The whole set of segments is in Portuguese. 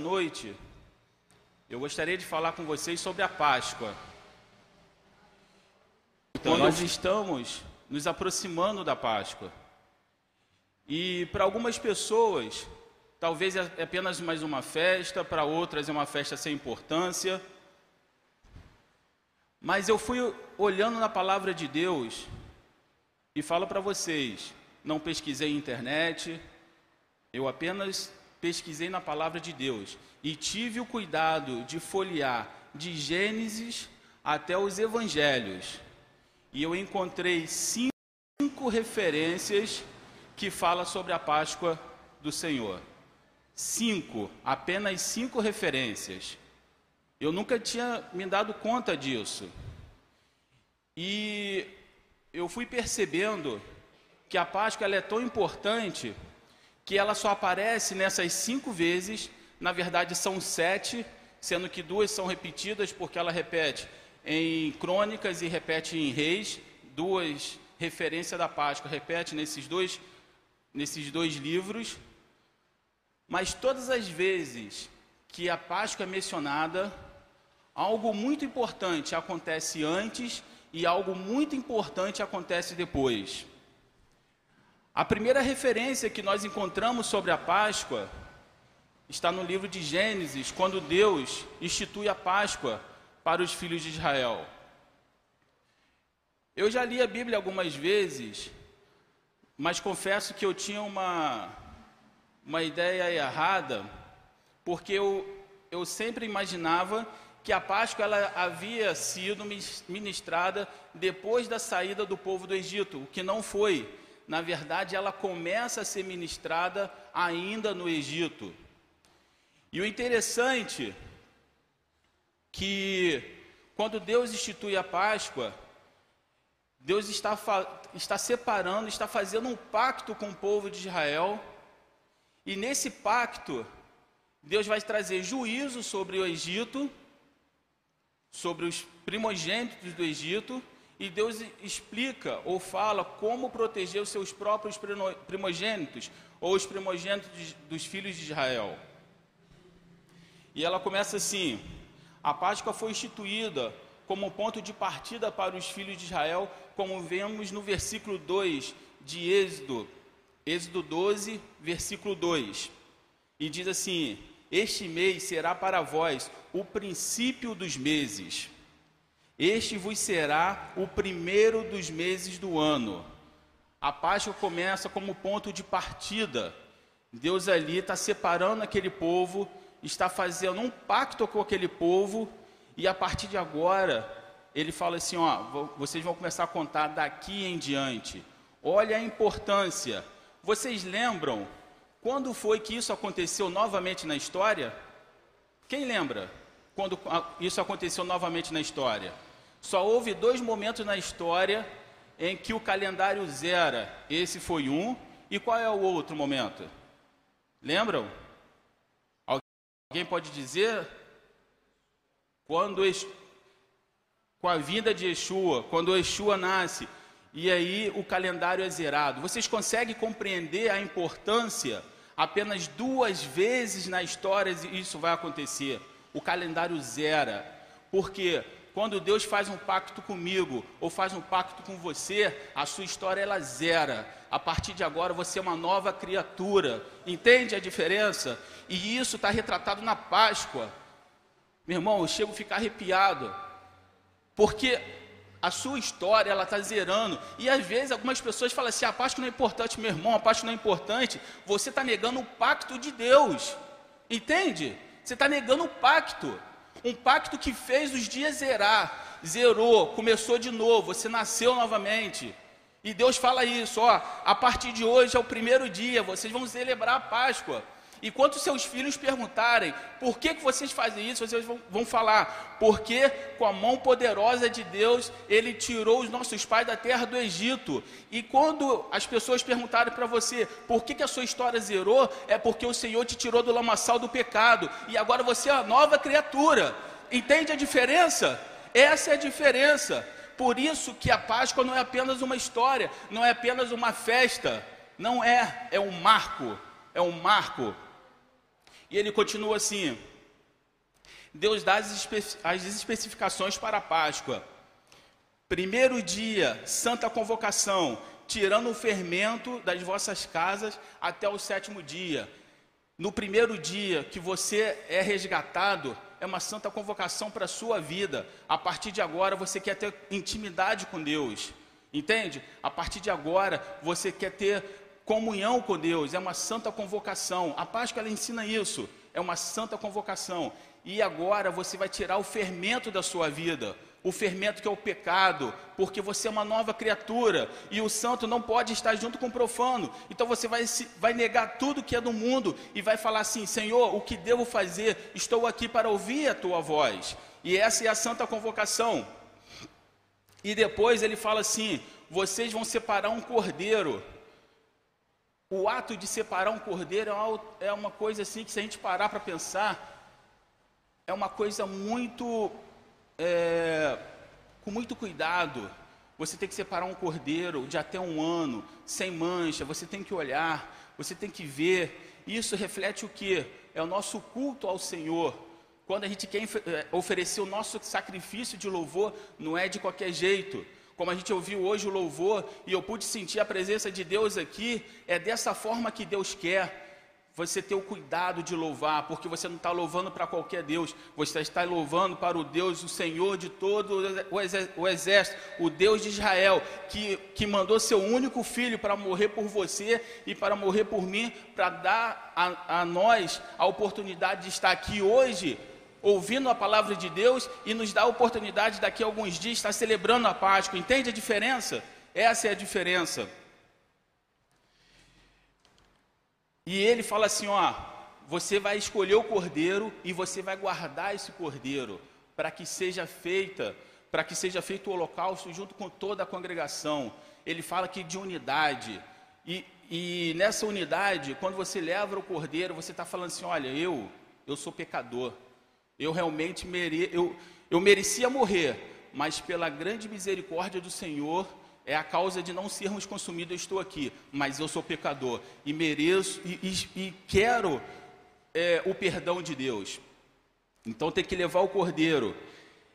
noite, eu gostaria de falar com vocês sobre a Páscoa. Então, nós estamos nos aproximando da Páscoa. E para algumas pessoas, talvez é apenas mais uma festa, para outras é uma festa sem importância. Mas eu fui olhando na palavra de Deus e falo para vocês, não pesquisei na internet, eu apenas pesquisei na palavra de Deus e tive o cuidado de folhear de Gênesis até os evangelhos. E eu encontrei cinco referências que falam sobre a Páscoa do Senhor. Cinco, apenas cinco referências. Eu nunca tinha me dado conta disso. E eu fui percebendo que a Páscoa é tão importante que ela só aparece nessas cinco vezes, na verdade são sete, sendo que duas são repetidas, porque ela repete em crônicas e repete em reis, duas referências da Páscoa, repete nesses dois, nesses dois livros. Mas todas as vezes que a Páscoa é mencionada, algo muito importante acontece antes e algo muito importante acontece depois. A primeira referência que nós encontramos sobre a Páscoa está no livro de Gênesis, quando Deus institui a Páscoa para os filhos de Israel. Eu já li a Bíblia algumas vezes, mas confesso que eu tinha uma, uma ideia errada, porque eu, eu sempre imaginava que a Páscoa ela havia sido ministrada depois da saída do povo do Egito, o que não foi na verdade, ela começa a ser ministrada ainda no Egito. E o interessante que quando Deus institui a Páscoa, Deus está, está separando, está fazendo um pacto com o povo de Israel, e nesse pacto, Deus vai trazer juízo sobre o Egito, sobre os primogênitos do Egito, e Deus explica ou fala como proteger os seus próprios primogênitos, ou os primogênitos dos filhos de Israel. E ela começa assim: a Páscoa foi instituída como ponto de partida para os filhos de Israel, como vemos no versículo 2 de Êxodo, Êxodo 12, versículo 2. E diz assim: Este mês será para vós o princípio dos meses. Este vos será o primeiro dos meses do ano. A Páscoa começa como ponto de partida. Deus ali está separando aquele povo, está fazendo um pacto com aquele povo, e a partir de agora, ele fala assim: ó, vocês vão começar a contar daqui em diante. Olha a importância. Vocês lembram quando foi que isso aconteceu novamente na história? Quem lembra quando isso aconteceu novamente na história? Só houve dois momentos na história em que o calendário zera. Esse foi um. E qual é o outro momento? Lembram? Alguém pode dizer? Quando com a vinda de Yeshua, quando Yeshua nasce, e aí o calendário é zerado. Vocês conseguem compreender a importância? Apenas duas vezes na história isso vai acontecer. O calendário zera. Por quê? Quando Deus faz um pacto comigo ou faz um pacto com você, a sua história ela zera. A partir de agora você é uma nova criatura. Entende a diferença? E isso está retratado na Páscoa. Meu irmão, eu chego a ficar arrepiado. Porque a sua história ela está zerando. E às vezes algumas pessoas falam assim: a Páscoa não é importante, meu irmão, a Páscoa não é importante. Você está negando o pacto de Deus. Entende? Você está negando o pacto. Um pacto que fez os dias zerar, zerou, começou de novo, você nasceu novamente. E Deus fala isso, ó, a partir de hoje é o primeiro dia, vocês vão celebrar a Páscoa. E quando seus filhos perguntarem por que, que vocês fazem isso, vocês vão, vão falar, porque com a mão poderosa de Deus, Ele tirou os nossos pais da terra do Egito. E quando as pessoas perguntarem para você por que, que a sua história zerou, é porque o Senhor te tirou do lamaçal do pecado, e agora você é uma nova criatura. Entende a diferença? Essa é a diferença. Por isso que a Páscoa não é apenas uma história, não é apenas uma festa, não é, é um marco, é um marco E ele continua assim: Deus dá as, espe as especificações para a Páscoa. Primeiro dia, santa convocação, tirando o fermento das vossas casas até o sétimo dia. No primeiro dia que você é resgatado, é uma santa convocação para a sua vida. A partir de agora você quer ter intimidade com Deus. Entende? A partir de agora você quer ter comunhão com Deus, é uma santa convocação. A Páscoa ela ensina isso, é uma santa convocação. E agora você vai tirar o fermento da sua vida o fermento que é o pecado, porque você é uma nova criatura e o santo não pode estar junto com o profano. Então você vai, vai negar tudo que é do mundo e vai falar assim: Senhor, o que devo fazer? Estou aqui para ouvir a tua voz. E essa é a santa convocação. E depois ele fala assim: vocês vão separar um cordeiro. O ato de separar um cordeiro é uma é coisa assim que, se a gente parar para pensar, é uma coisa muito é, com muito cuidado. Você tem que separar um cordeiro de até um ano, sem mancha. Você tem que olhar, você tem que ver. Isso reflete o que? É o nosso culto ao Senhor. Quando a gente quer é, oferecer o nosso sacrifício de louvor, não é de qualquer jeito. Como a gente ouviu hoje o louvor e eu pude sentir a presença de Deus aqui, é dessa forma que Deus quer você ter o cuidado de louvar, porque você não está louvando para qualquer Deus, você está louvando para o Deus, o Senhor de todo o exército, o Deus de Israel, que, que mandou seu único filho para morrer por você e para morrer por mim, para dar a, a nós a oportunidade de estar aqui hoje, ouvindo a palavra de Deus e nos dá a oportunidade daqui a alguns dias estar celebrando a Páscoa. Entende a diferença? Essa é a diferença. E ele fala assim: ó, você vai escolher o cordeiro e você vai guardar esse cordeiro para que seja feita, para que seja feito o holocausto junto com toda a congregação. Ele fala aqui de unidade. E, e nessa unidade, quando você leva o cordeiro, você está falando assim: olha, eu, eu sou pecador. Eu realmente mere, eu, eu merecia morrer, mas pela grande misericórdia do Senhor, é a causa de não sermos consumidos, eu estou aqui, mas eu sou pecador e mereço e, e, e quero é, o perdão de Deus. Então tem que levar o cordeiro.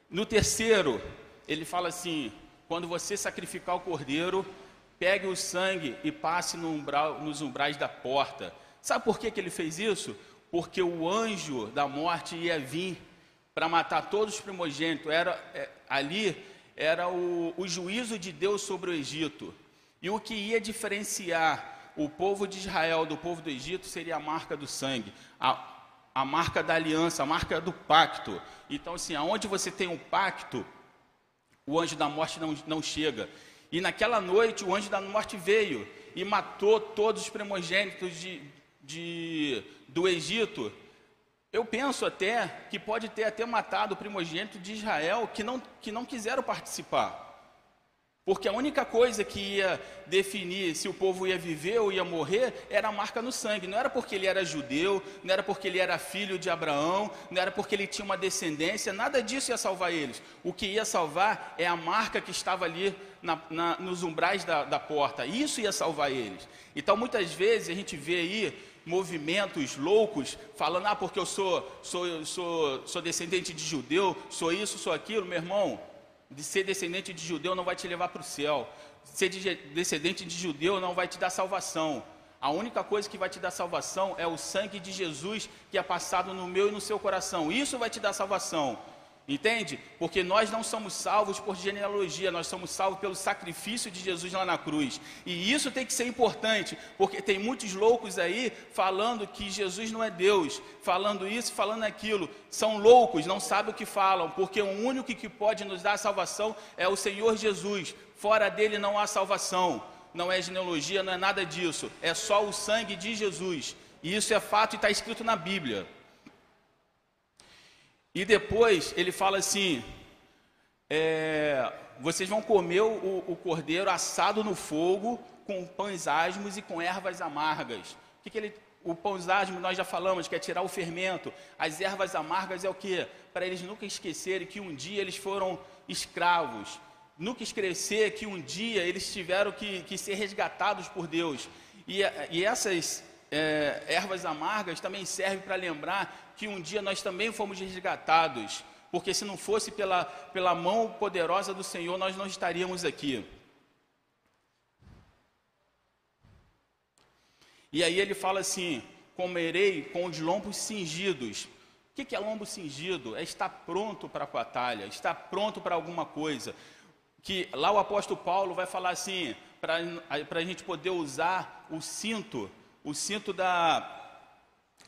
No terceiro, ele fala assim: quando você sacrificar o cordeiro, pegue o sangue e passe no umbral, nos umbrais da porta. Sabe por que, que ele fez isso? Porque o anjo da morte ia vir para matar todos os primogênitos. Era é, ali era o, o juízo de Deus sobre o Egito. E o que ia diferenciar o povo de Israel do povo do Egito seria a marca do sangue, a, a marca da aliança, a marca do pacto. Então, assim, aonde você tem um pacto, o anjo da morte não, não chega. E naquela noite, o anjo da morte veio e matou todos os primogênitos de, de, do Egito. Eu penso até que pode ter até matado o primogênito de Israel que não, que não quiseram participar. Porque a única coisa que ia definir se o povo ia viver ou ia morrer era a marca no sangue. Não era porque ele era judeu, não era porque ele era filho de Abraão, não era porque ele tinha uma descendência, nada disso ia salvar eles. O que ia salvar é a marca que estava ali na, na, nos umbrais da, da porta. Isso ia salvar eles. Então muitas vezes a gente vê aí movimentos loucos, falando, ah, porque eu sou, sou, sou, sou descendente de judeu, sou isso, sou aquilo, meu irmão, de ser descendente de judeu não vai te levar para o céu. Ser de, descendente de judeu não vai te dar salvação. A única coisa que vai te dar salvação é o sangue de Jesus que é passado no meu e no seu coração. Isso vai te dar salvação. Entende? Porque nós não somos salvos por genealogia, nós somos salvos pelo sacrifício de Jesus lá na cruz. E isso tem que ser importante, porque tem muitos loucos aí falando que Jesus não é Deus, falando isso, falando aquilo. São loucos, não sabem o que falam, porque o único que pode nos dar salvação é o Senhor Jesus. Fora dele não há salvação. Não é genealogia, não é nada disso. É só o sangue de Jesus. E isso é fato e está escrito na Bíblia. E depois ele fala assim: é, vocês vão comer o, o, cordeiro assado no fogo, com pães asmos e com ervas amargas. O que, que ele, o pães asmos nós já falamos, que é tirar o fermento. As ervas amargas é o que? Para eles nunca esquecerem que um dia eles foram escravos. Nunca esquecer que um dia eles tiveram que, que ser resgatados por Deus. E, e essas é, ervas amargas também serve para lembrar que um dia nós também fomos resgatados, porque se não fosse pela, pela mão poderosa do Senhor, nós não estaríamos aqui. E aí ele fala assim: comerei com os lombos cingidos. O que é lombo cingido? É estar pronto para a batalha, estar pronto para alguma coisa. Que lá o apóstolo Paulo vai falar assim, para a gente poder usar o cinto, o cinto da,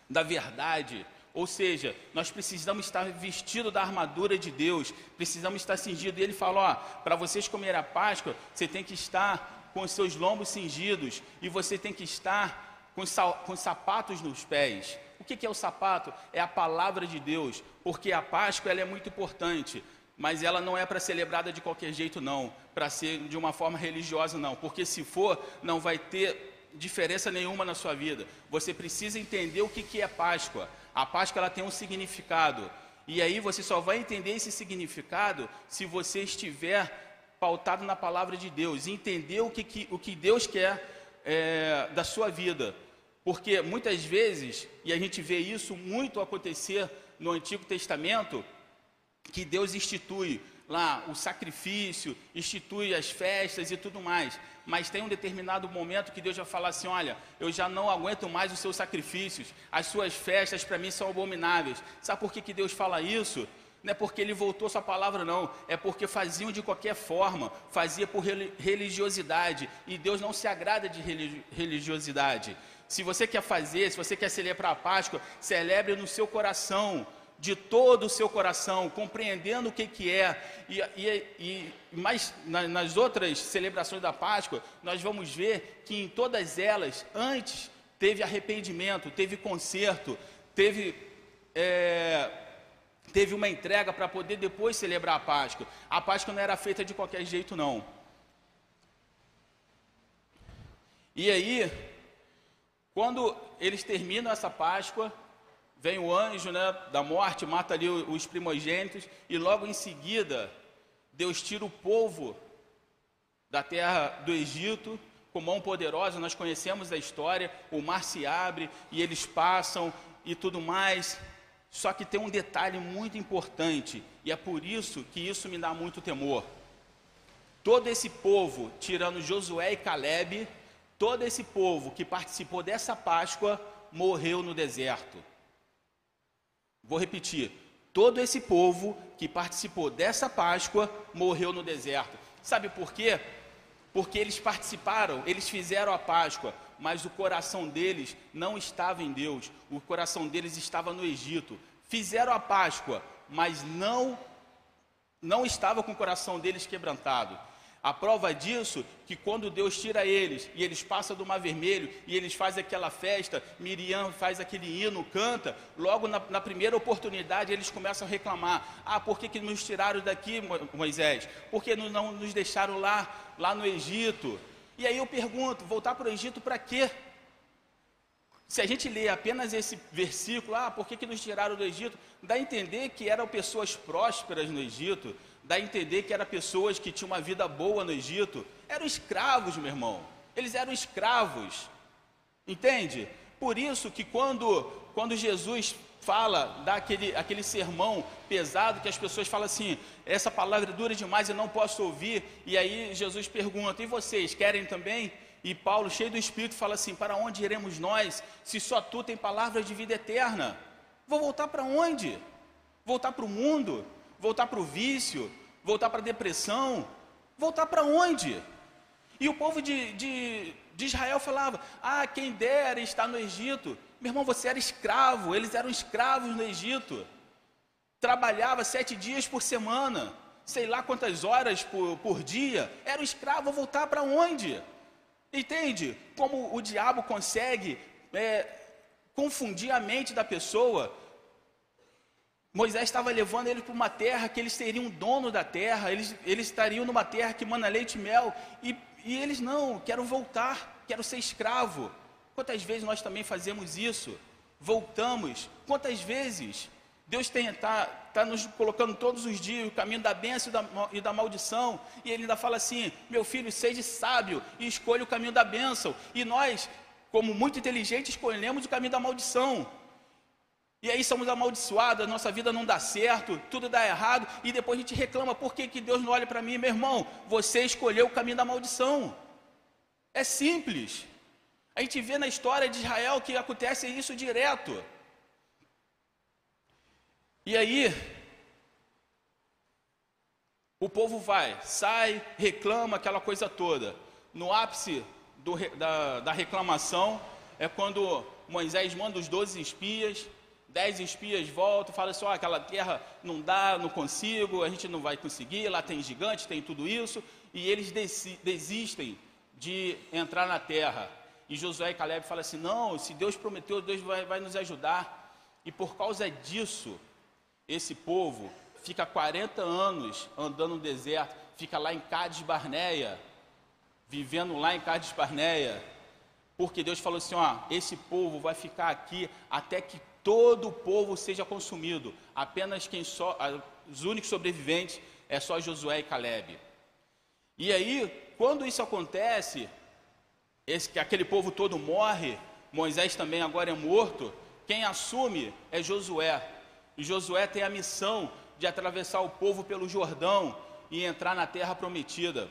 da verdade. Ou seja, nós precisamos estar vestido da armadura de Deus, precisamos estar cingido. E ele fala: ó, para vocês comer a Páscoa, você tem que estar com os seus lombos cingidos e você tem que estar com, com sapatos nos pés. O que, que é o sapato? É a palavra de Deus, porque a Páscoa ela é muito importante, mas ela não é para celebrada de qualquer jeito, não, para ser de uma forma religiosa, não, porque se for, não vai ter diferença nenhuma na sua vida. Você precisa entender o que, que é Páscoa. A Páscoa ela tem um significado, e aí você só vai entender esse significado se você estiver pautado na palavra de Deus, entender o que, que, o que Deus quer é, da sua vida. Porque muitas vezes, e a gente vê isso muito acontecer no Antigo Testamento, que Deus institui lá o sacrifício, institui as festas e tudo mais. Mas tem um determinado momento que Deus vai falar assim: olha, eu já não aguento mais os seus sacrifícios, as suas festas para mim são abomináveis. Sabe por que, que Deus fala isso? Não é porque ele voltou sua palavra, não. É porque faziam de qualquer forma, fazia por religiosidade. E Deus não se agrada de religiosidade. Se você quer fazer, se você quer celebrar a Páscoa, celebre no seu coração, de todo o seu coração, compreendendo o que, que é. E, e, e mais na, nas outras celebrações da Páscoa, nós vamos ver que em todas elas, antes teve arrependimento, teve conserto, teve. É, teve uma entrega para poder depois celebrar a Páscoa. A Páscoa não era feita de qualquer jeito, não. E aí, quando eles terminam essa Páscoa, vem o anjo né, da morte, mata ali os primogênitos, e logo em seguida, Deus tira o povo da terra do Egito com mão poderosa, nós conhecemos a história, o mar se abre e eles passam e tudo mais. Só que tem um detalhe muito importante, e é por isso que isso me dá muito temor. Todo esse povo, tirando Josué e Caleb, todo esse povo que participou dessa Páscoa morreu no deserto. Vou repetir: todo esse povo que participou dessa Páscoa morreu no deserto. Sabe por quê? Porque eles participaram, eles fizeram a Páscoa, mas o coração deles não estava em Deus, o coração deles estava no Egito. Fizeram a Páscoa, mas não não estava com o coração deles quebrantado. A prova disso que quando Deus tira eles e eles passam do Mar Vermelho e eles fazem aquela festa, Miriam faz aquele hino, canta, logo na, na primeira oportunidade eles começam a reclamar: Ah, por que, que nos tiraram daqui, Moisés? Por que não nos deixaram lá, lá no Egito? E aí eu pergunto: voltar para o Egito para quê? Se a gente lê apenas esse versículo, ah, por que, que nos tiraram do Egito? Dá a entender que eram pessoas prósperas no Egito, dá a entender que eram pessoas que tinham uma vida boa no Egito. Eram escravos, meu irmão. Eles eram escravos. Entende? Por isso que quando, quando Jesus fala, dá aquele, aquele sermão pesado que as pessoas falam assim, essa palavra é dura demais, eu não posso ouvir. E aí Jesus pergunta, e vocês querem também? E Paulo, cheio do Espírito, fala assim: Para onde iremos nós, se só tu tem palavras de vida eterna? Vou voltar para onde? Voltar para o mundo? Voltar para o vício? Voltar para a depressão? Voltar para onde? E o povo de, de, de Israel falava: Ah, quem dera estar no Egito. Meu irmão, você era escravo, eles eram escravos no Egito. Trabalhava sete dias por semana, sei lá quantas horas por, por dia. Era um escravo, voltar para onde? Entende como o diabo consegue é, confundir a mente da pessoa? Moisés estava levando ele para uma terra que eles seriam dono da terra, eles, eles estariam numa terra que mana leite e mel, e, e eles não, quero voltar, quero ser escravo. Quantas vezes nós também fazemos isso? Voltamos. Quantas vezes? Deus está tá nos colocando todos os dias o caminho da bênção e da, e da, maldição, e Ele ainda fala assim: meu filho, seja sábio e escolha o caminho da bênção. E nós como muito inteligente, escolhemos o caminho da maldição. E aí somos amaldiçoados, nossa vida não dá certo, tudo dá errado, e depois a gente reclama, por que, que Deus não olha para mim? Meu irmão, você escolheu o caminho da maldição. É simples. A gente vê na história de Israel que acontece isso direto. E aí, o povo vai, sai, reclama, aquela coisa toda. No ápice do, da, da reclamação é quando Moisés manda os 12 espias dez espias voltam, falam assim: oh, aquela terra não dá, não consigo, a gente não vai conseguir, lá tem gigante, tem tudo isso, e eles desistem de entrar na terra. E Josué e Caleb falam assim: não, se Deus prometeu, Deus vai, vai nos ajudar. E por causa disso, esse povo fica 40 anos andando no deserto, fica lá em Cádiz Barneia, vivendo lá em Cádiz Barneia, porque Deus falou assim: ó, esse povo vai ficar aqui até que todo o povo seja consumido. Apenas quem só, os únicos sobreviventes é só Josué e Caleb. E aí, quando isso acontece, esse, que aquele povo todo morre, Moisés também agora é morto, quem assume é Josué. E Josué tem a missão de atravessar o povo pelo Jordão e entrar na terra prometida.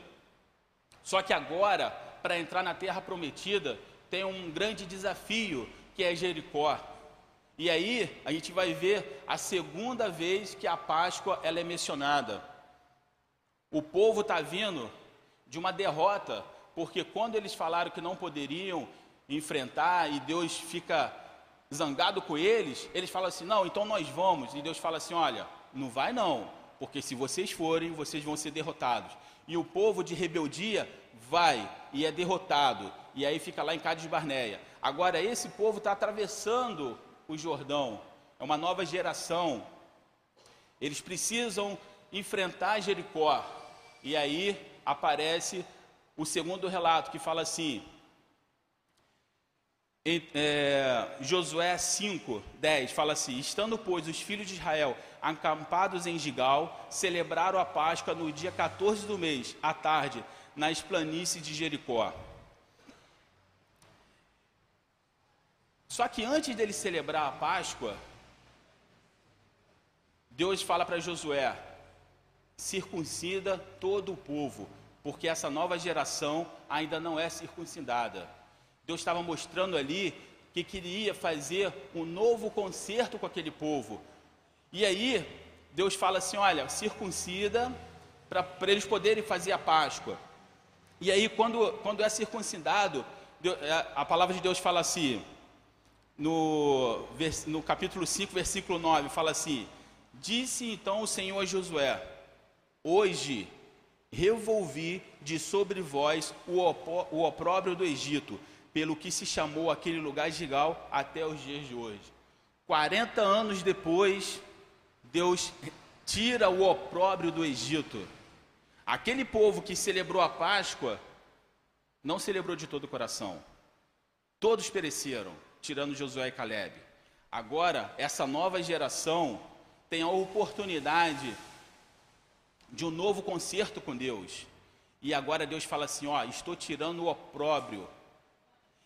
Só que agora, para entrar na terra prometida, tem um grande desafio que é Jericó. E aí a gente vai ver a segunda vez que a Páscoa ela é mencionada. O povo está vindo de uma derrota, porque quando eles falaram que não poderiam enfrentar e Deus fica zangado com eles, eles falam assim: não, então nós vamos. E Deus fala assim: olha, não vai não, porque se vocês forem, vocês vão ser derrotados. E o povo de rebeldia vai e é derrotado. E aí fica lá em Cádiz Barneia. Agora, esse povo está atravessando o Jordão, é uma nova geração. Eles precisam enfrentar Jericó. E aí aparece o segundo relato que fala assim: em, é, Josué 5, 10 fala assim: Estando, pois, os filhos de Israel acampados em Gigal, celebraram a Páscoa no dia 14 do mês, à tarde, nas planícies de Jericó. Só que antes dele celebrar a Páscoa, Deus fala para Josué: circuncida todo o povo, porque essa nova geração ainda não é circuncidada. Deus estava mostrando ali que queria fazer um novo concerto com aquele povo. E aí, Deus fala assim: olha, circuncida para eles poderem fazer a Páscoa. E aí, quando, quando é circuncidado, é, a palavra de Deus fala assim: no, no capítulo 5, versículo 9, fala assim: Disse então o Senhor a Josué: Hoje revolvi de sobre vós o, o opróbrio do Egito, pelo que se chamou aquele lugar Gigal até os dias de hoje. 40 anos depois, Deus tira o opróbrio do Egito. Aquele povo que celebrou a Páscoa não celebrou de todo o coração. Todos pereceram tirando Josué e Caleb. Agora, essa nova geração tem a oportunidade de um novo concerto com Deus. E agora Deus fala assim: Ó, estou tirando o opróbrio.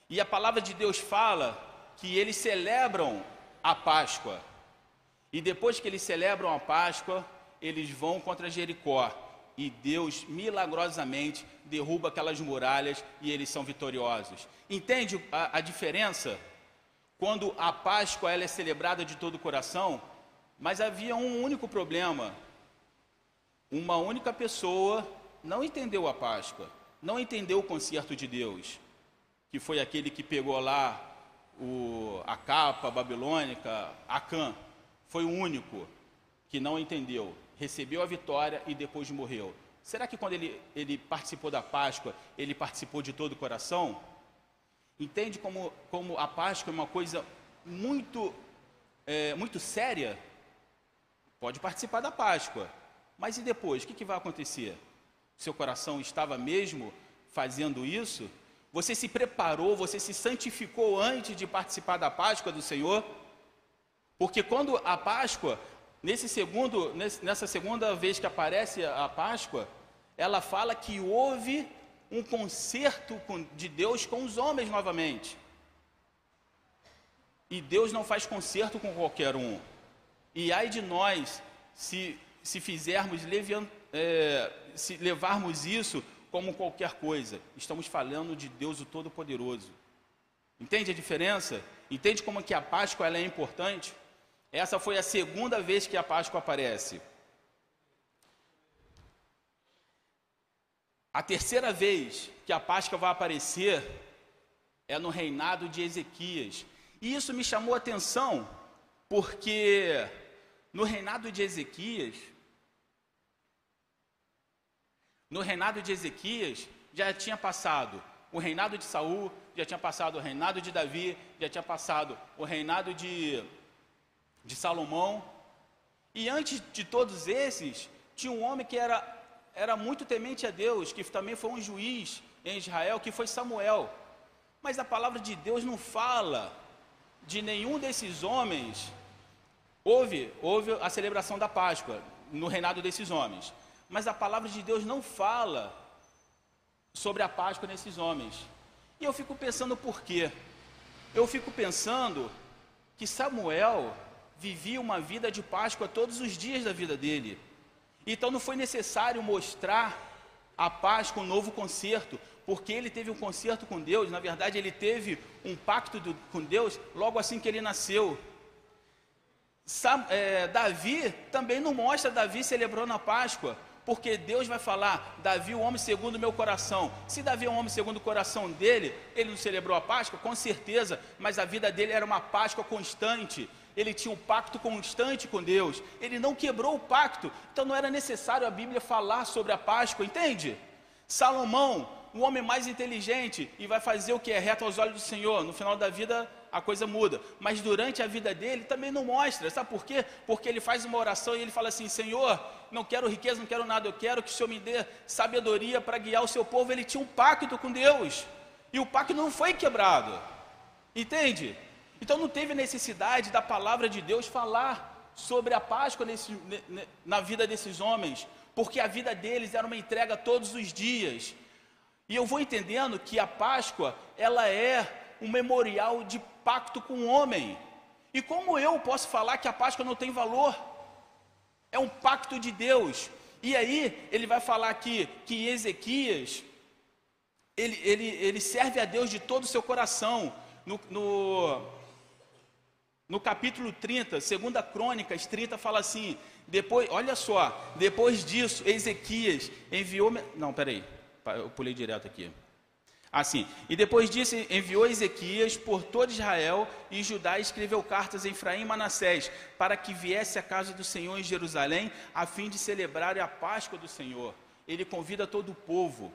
E a palavra de Deus fala que eles celebram a Páscoa. E depois que eles celebram a Páscoa, eles vão contra Jericó. E Deus milagrosamente derruba aquelas muralhas e eles são vitoriosos. Entende a, a diferença? Quando a Páscoa ela é celebrada de todo o coração, mas havia um único problema. Uma única pessoa não entendeu a Páscoa, não entendeu o concerto de Deus, que foi aquele que pegou lá o, a capa babilônica, Acã, foi o único que não entendeu, recebeu a vitória e depois morreu. Será que quando ele, ele participou da Páscoa, ele participou de todo o coração? Entende como, como a Páscoa é uma coisa muito, é, muito séria? Pode participar da Páscoa, mas e depois? O que, que vai acontecer? Seu coração estava mesmo fazendo isso? Você se preparou, você se santificou antes de participar da Páscoa do Senhor? Porque quando a Páscoa, nesse segundo, nessa segunda vez que aparece a Páscoa, ela fala que houve um concerto de Deus com os homens novamente. E Deus não faz conserto com qualquer um. E ai de nós se, se fizermos, levian, é, se levarmos isso como qualquer coisa. Estamos falando de Deus o Todo-Poderoso. Entende a diferença? Entende como que a Páscoa é importante? Essa foi a segunda vez que a Páscoa aparece. A terceira vez que a Páscoa vai aparecer é no reinado de Ezequias. E isso me chamou a atenção, porque no reinado de Ezequias, no reinado de Ezequias já tinha passado o reinado de Saul, já tinha passado o reinado de Davi, já tinha passado o reinado de, de Salomão. E antes de todos esses, tinha um homem que era era muito temente a Deus, que também foi um juiz em Israel, que foi Samuel. Mas a palavra de Deus não fala de nenhum desses homens. Houve, houve a celebração da Páscoa no reinado desses homens. Mas a palavra de Deus não fala sobre a Páscoa nesses homens. E eu fico pensando por quê? Eu fico pensando que Samuel vivia uma vida de Páscoa todos os dias da vida dele. Então não foi necessário mostrar a paz com um novo concerto, porque ele teve um concerto com Deus, na verdade ele teve um pacto do, com Deus logo assim que ele nasceu. É, Davi também não mostra Davi celebrando a Páscoa, porque Deus vai falar, Davi, o homem segundo o meu coração. Se Davi é um homem segundo o coração dele, ele não celebrou a Páscoa? Com certeza, mas a vida dele era uma Páscoa constante ele tinha um pacto constante com Deus, ele não quebrou o pacto, então não era necessário a Bíblia falar sobre a Páscoa, entende? Salomão, o homem mais inteligente, e vai fazer o que? É reto aos olhos do Senhor, no final da vida a coisa muda, mas durante a vida dele também não mostra, sabe por quê? Porque ele faz uma oração e ele fala assim: Senhor, não quero riqueza, não quero nada, eu quero que o Senhor me dê sabedoria para guiar o seu povo. Ele tinha um pacto com Deus, e o pacto não foi quebrado, entende? Então não teve necessidade da palavra de Deus falar sobre a Páscoa nesse, na vida desses homens, porque a vida deles era uma entrega todos os dias. E eu vou entendendo que a Páscoa, ela é um memorial de pacto com o homem. E como eu posso falar que a Páscoa não tem valor? É um pacto de Deus. E aí, ele vai falar aqui que Ezequias, ele, ele, ele serve a Deus de todo o seu coração. No, no, no capítulo 30, segunda Crônicas 30 fala assim: depois, olha só, depois disso, Ezequias enviou, não, peraí, eu pulei direto aqui. Assim, e depois disso enviou Ezequias por todo Israel e Judá e escreveu cartas a Efraim e Manassés, para que viesse à casa do Senhor em Jerusalém, a fim de celebrar a Páscoa do Senhor. Ele convida todo o povo.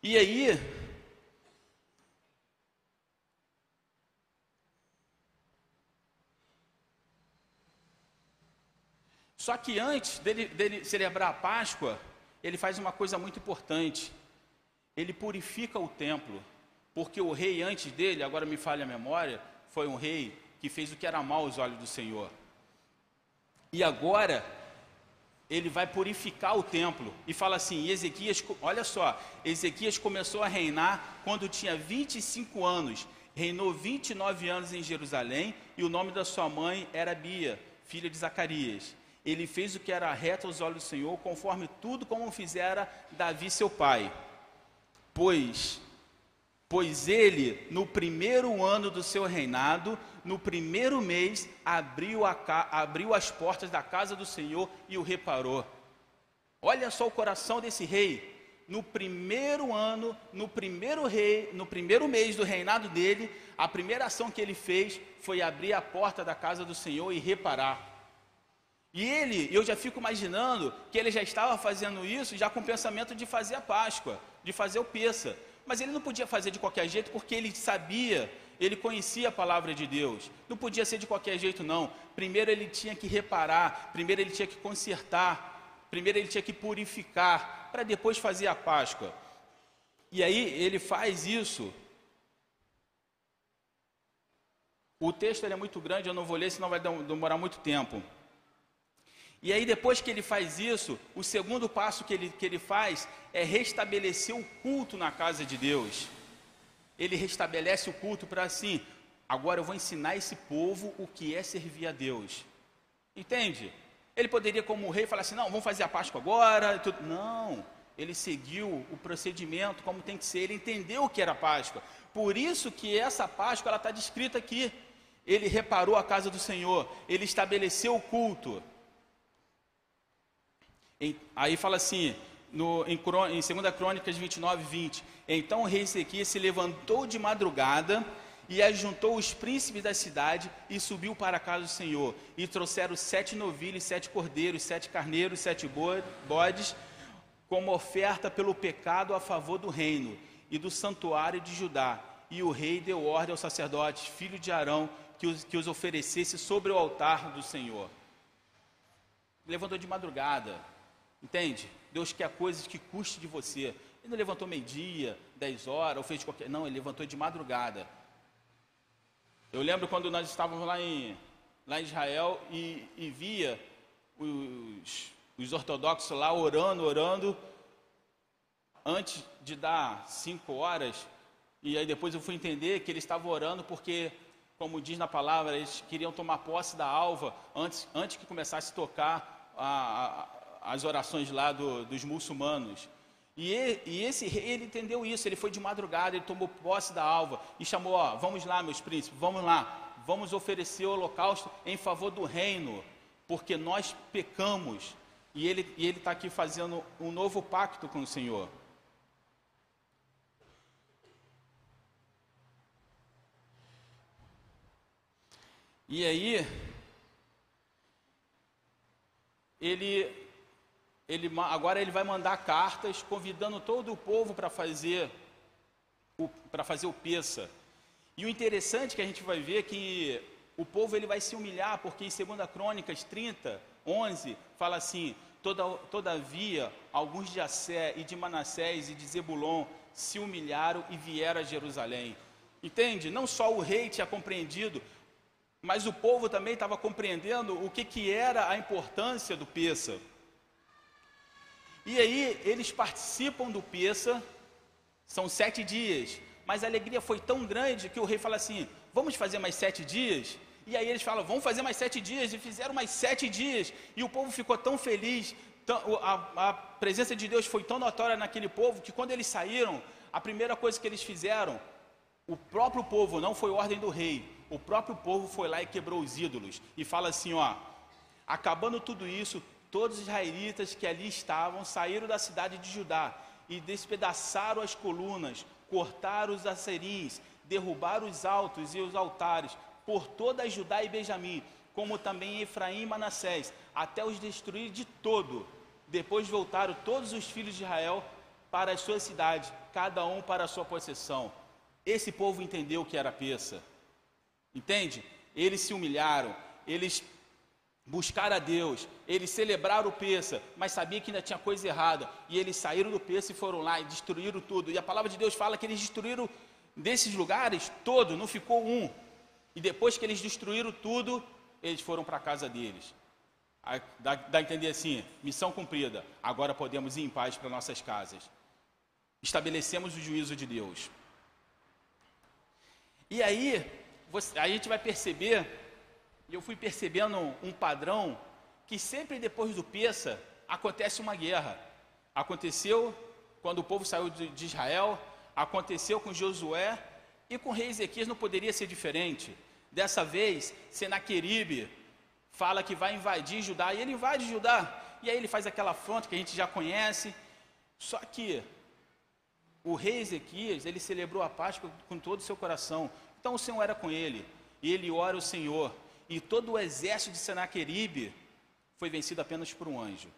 E aí, Só que antes dele, dele celebrar a Páscoa, ele faz uma coisa muito importante. Ele purifica o templo, porque o rei antes dele, agora me falha a memória, foi um rei que fez o que era mal aos olhos do Senhor. E agora ele vai purificar o templo e fala assim: Ezequias, olha só, Ezequias começou a reinar quando tinha 25 anos, reinou 29 anos em Jerusalém e o nome da sua mãe era Bia, filha de Zacarias ele fez o que era reto aos olhos do Senhor, conforme tudo como fizera Davi seu pai. Pois, pois ele, no primeiro ano do seu reinado, no primeiro mês, abriu, a, abriu as portas da casa do Senhor e o reparou. Olha só o coração desse rei. No primeiro ano, no primeiro rei, no primeiro mês do reinado dele, a primeira ação que ele fez foi abrir a porta da casa do Senhor e reparar. E ele, eu já fico imaginando que ele já estava fazendo isso já com o pensamento de fazer a Páscoa, de fazer o peça. Mas ele não podia fazer de qualquer jeito porque ele sabia, ele conhecia a palavra de Deus. Não podia ser de qualquer jeito, não. Primeiro ele tinha que reparar, primeiro ele tinha que consertar, primeiro ele tinha que purificar, para depois fazer a Páscoa. E aí ele faz isso. O texto é muito grande, eu não vou ler, senão vai demorar muito tempo. E aí, depois que ele faz isso, o segundo passo que ele, que ele faz é restabelecer o culto na casa de Deus. Ele restabelece o culto para assim, Agora eu vou ensinar esse povo o que é servir a Deus. Entende? Ele poderia, como rei, falar assim: não, vamos fazer a Páscoa agora. Não, ele seguiu o procedimento como tem que ser. Ele entendeu o que era Páscoa. Por isso que essa Páscoa está descrita aqui. Ele reparou a casa do Senhor, ele estabeleceu o culto. Em, aí fala assim, no, em, em 2 Crônicas 29, 20: Então o rei Ezequias se levantou de madrugada e ajuntou os príncipes da cidade e subiu para a casa do Senhor. E trouxeram sete novilhos, sete cordeiros, sete carneiros, sete bodes, como oferta pelo pecado a favor do reino e do santuário de Judá. E o rei deu ordem aos sacerdotes, filho de Arão, que os, que os oferecesse sobre o altar do Senhor. Levantou de madrugada, entende? Deus quer coisas que custe de você. Ele não levantou meio-dia, dez horas, ou fez qualquer. Não, ele levantou de madrugada. Eu lembro quando nós estávamos lá em, lá em Israel e, e via os, os ortodoxos lá orando, orando, antes de dar cinco horas, e aí depois eu fui entender que eles estavam orando porque, como diz na palavra, eles queriam tomar posse da alva antes, antes que começasse a tocar a, a, as orações lá do, dos muçulmanos. E, e, esse rei, ele entendeu isso, ele foi de madrugada, ele tomou posse da alva e chamou, ó, vamos lá, meus príncipes, vamos lá, vamos oferecer o holocausto em favor do reino, porque nós pecamos. E ele está ele tá aqui fazendo um novo pacto com o Senhor. E aí, ele ele, agora ele vai mandar cartas convidando todo o povo para fazer o, para fazer o peça. E o interessante é que a gente vai ver que o povo ele vai se humilhar, porque em 2 Crônicas 30, 11, fala assim: Toda, Todavia, alguns de Assé e de Manassés e de Zebulon se humilharam e vieram a Jerusalém. Entende? Não só o rei tinha compreendido, mas o povo também estava compreendendo o que, que era a importância do peça. E aí eles participam do Peça, são sete dias, mas a alegria foi tão grande que o rei fala assim: vamos fazer mais sete dias? E aí eles falam: vamos fazer mais sete dias, e fizeram mais sete dias, e o povo ficou tão feliz, tão, a, a presença de Deus foi tão notória naquele povo, que quando eles saíram, a primeira coisa que eles fizeram, o próprio povo, não foi ordem do rei, o próprio povo foi lá e quebrou os ídolos, e fala assim: ó, acabando tudo isso, Todos os israelitas que ali estavam saíram da cidade de Judá e despedaçaram as colunas, cortaram os acerins, derrubaram os altos e os altares por toda Judá e Benjamim, como também Efraim e Manassés, até os destruir de todo. Depois voltaram todos os filhos de Israel para as suas cidades, cada um para a sua possessão. Esse povo entendeu o que era peça. Entende? Eles se humilharam, eles buscar a Deus, eles celebraram o peça, mas sabia que ainda tinha coisa errada, e eles saíram do peça e foram lá e destruíram tudo. E a palavra de Deus fala que eles destruíram desses lugares todo, não ficou um. E depois que eles destruíram tudo, eles foram para a casa deles. Dá, dá a entender assim, missão cumprida, agora podemos ir em paz para nossas casas. Estabelecemos o juízo de Deus. E aí, você, a gente vai perceber e eu fui percebendo um padrão que sempre depois do Peça acontece uma guerra. Aconteceu quando o povo saiu de Israel, aconteceu com Josué e com o rei Ezequias não poderia ser diferente. Dessa vez, Senaqueribe fala que vai invadir Judá e ele invade Judá. E aí ele faz aquela afronta que a gente já conhece. Só que o rei Ezequias, ele celebrou a Páscoa com todo o seu coração. Então o Senhor era com ele. E ele ora ao Senhor e todo o exército de Senaqueribe foi vencido apenas por um anjo.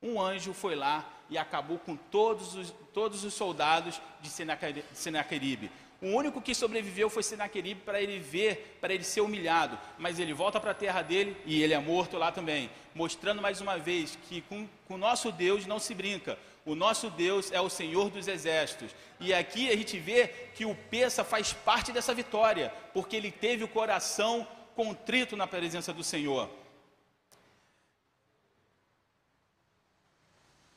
Um anjo foi lá e acabou com todos os, todos os soldados de Senaqueribe. O único que sobreviveu foi Senaqueribe para ele ver, para ele ser humilhado. Mas ele volta para a terra dele e ele é morto lá também. Mostrando mais uma vez que com o nosso Deus não se brinca. O nosso Deus é o Senhor dos exércitos. E aqui a gente vê que o Peça faz parte dessa vitória, porque ele teve o coração contrito na presença do Senhor.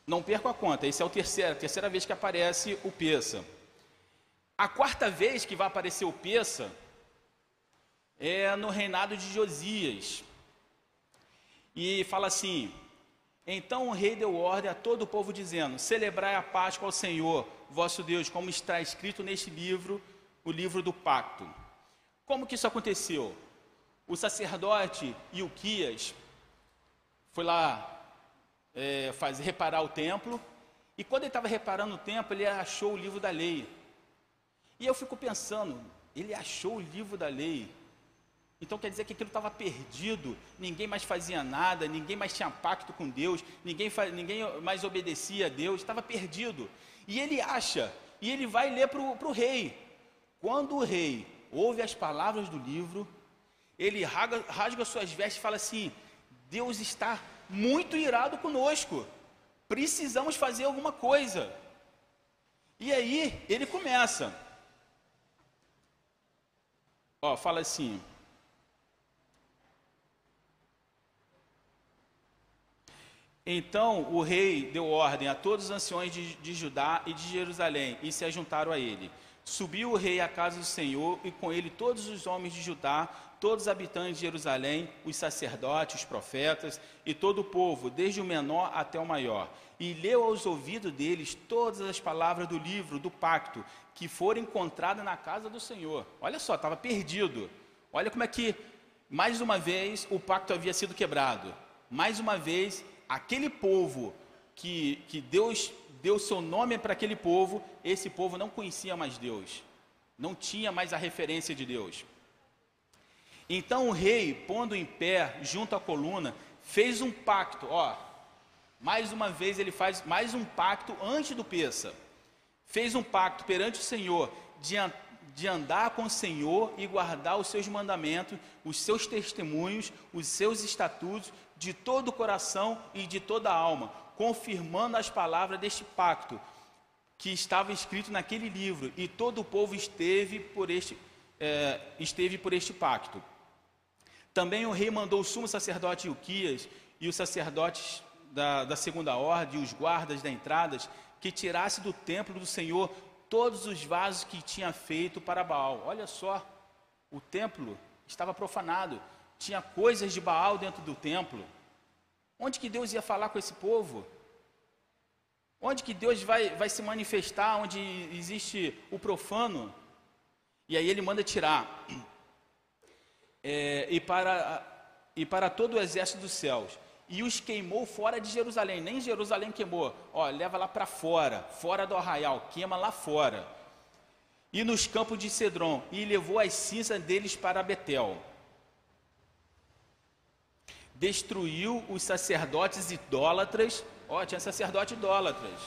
Não perco a conta, essa é a terceira, a terceira vez que aparece o Peça. A quarta vez que vai aparecer o Peça é no reinado de Josias. E fala assim: Então o rei deu ordem a todo o povo, dizendo: Celebrai a Páscoa ao Senhor, vosso Deus, como está escrito neste livro, o livro do pacto. Como que isso aconteceu? O sacerdote Ilquias foi lá é, fazer, reparar o templo, e quando ele estava reparando o templo, ele achou o livro da lei. E eu fico pensando, ele achou o livro da lei. Então quer dizer que aquilo estava perdido, ninguém mais fazia nada, ninguém mais tinha pacto com Deus, ninguém, ninguém mais obedecia a Deus, estava perdido. E ele acha, e ele vai ler para o rei. Quando o rei ouve as palavras do livro, ele rasga, rasga suas vestes e fala assim: Deus está muito irado conosco, precisamos fazer alguma coisa. E aí ele começa. Ó, fala assim. Então o rei deu ordem a todos os anciões de, de, Judá e de Jerusalém e se ajuntaram a ele. Subiu o rei à casa do Senhor e com ele todos os homens de Judá, todos os habitantes de Jerusalém, os sacerdotes, os profetas e todo o povo, desde o menor até o maior. E leu aos ouvidos deles todas as palavras do livro do pacto que foram encontradas na casa do Senhor. Olha só, estava perdido. Olha como é que, mais uma vez, o pacto havia sido quebrado. Mais uma vez, aquele povo que, que Deus deu seu nome para aquele povo, esse povo não conhecia mais Deus, não tinha mais a referência de Deus. Então o rei, pondo em pé junto à coluna, fez um pacto, ó, mais uma vez ele faz mais um pacto antes do peça. Fez um pacto perante o Senhor de, de andar com o Senhor e guardar os seus mandamentos, os seus testemunhos, os seus estatutos de todo o coração e de toda a alma, confirmando as palavras deste pacto que estava escrito naquele livro, e todo o povo esteve por este, é, esteve por este pacto. Também o rei mandou o sumo sacerdote Ilquias e os sacerdotes da, da segunda ordem e os guardas da entrada que tirasse do templo do Senhor todos os vasos que tinha feito para Baal. Olha só, o templo estava profanado, tinha coisas de Baal dentro do templo. Onde que Deus ia falar com esse povo? Onde que Deus vai, vai se manifestar onde existe o profano? E aí ele manda tirar. É, e, para, e para todo o exército dos céus. E os queimou fora de Jerusalém. Nem Jerusalém queimou. Ó, leva lá para fora, fora do arraial, queima lá fora. E nos campos de Cedron. E levou as cinzas deles para Betel destruiu os sacerdotes idólatras, ó, tinha sacerdote idólatras,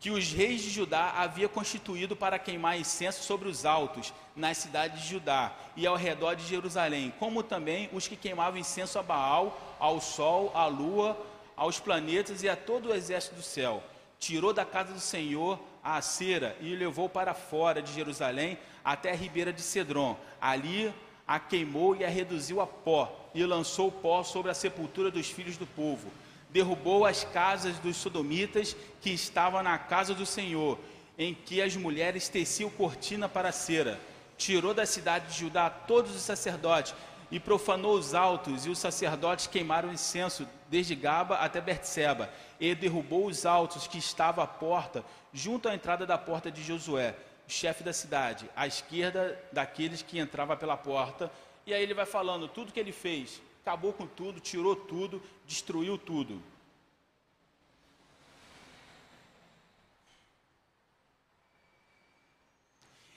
que os reis de Judá havia constituído para queimar incenso sobre os altos, nas cidades de Judá e ao redor de Jerusalém, como também os que queimavam incenso a Baal, ao sol, à lua, aos planetas e a todo o exército do céu. Tirou da casa do Senhor a cera e levou para fora de Jerusalém até a ribeira de Cedron. Ali a queimou e a reduziu a pó, e lançou pó sobre a sepultura dos filhos do povo. Derrubou as casas dos sodomitas que estavam na casa do Senhor, em que as mulheres teciam cortina para cera. Tirou da cidade de Judá todos os sacerdotes e profanou os altos, e os sacerdotes queimaram incenso desde Gaba até Bertseba, e derrubou os altos que estavam à porta, junto à entrada da porta de Josué chefe da cidade, à esquerda daqueles que entrava pela porta. E aí ele vai falando tudo que ele fez. Acabou com tudo, tirou tudo, destruiu tudo.